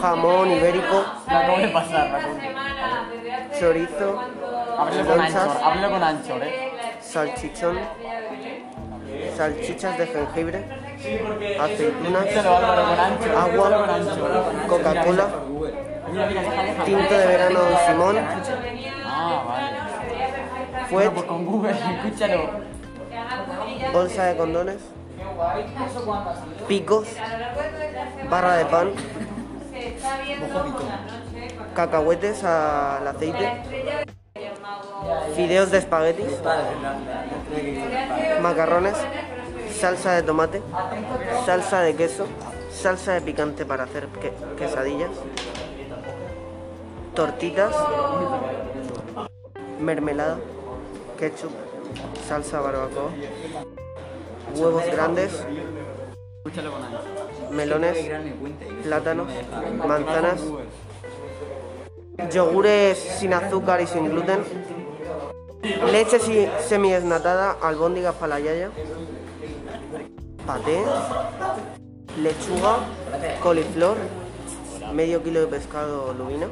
jamón ibérico, La acabo de pasar, la acabo de- chorizo, Ábrelo con lonchas, anchor, con anchor, eh. salchichón, salchichas de jengibre, aceitunas, Échalo, Álvaro, con anchor. Agua. échalo con anchor. Coca-Cola, Mira, mira, deja, deja. tinto de verano Simón, Ah, vale. fuet, Pues con Google, escúchalo. bolsa de condones, picos, barra de pan, cacahuetes al aceite, fideos de espaguetis, macarrones, salsa de tomate, salsa de queso, salsa de picante para hacer que- quesadillas, tortitas, mermelada, ketchup, salsa barbacoa, huevos grandes. Melones, plátanos, manzanas, yogures sin azúcar y sin gluten, leche semidesnatada, albóndigas para la yaya, paté, lechuga, coliflor, medio kilo de pescado lubina,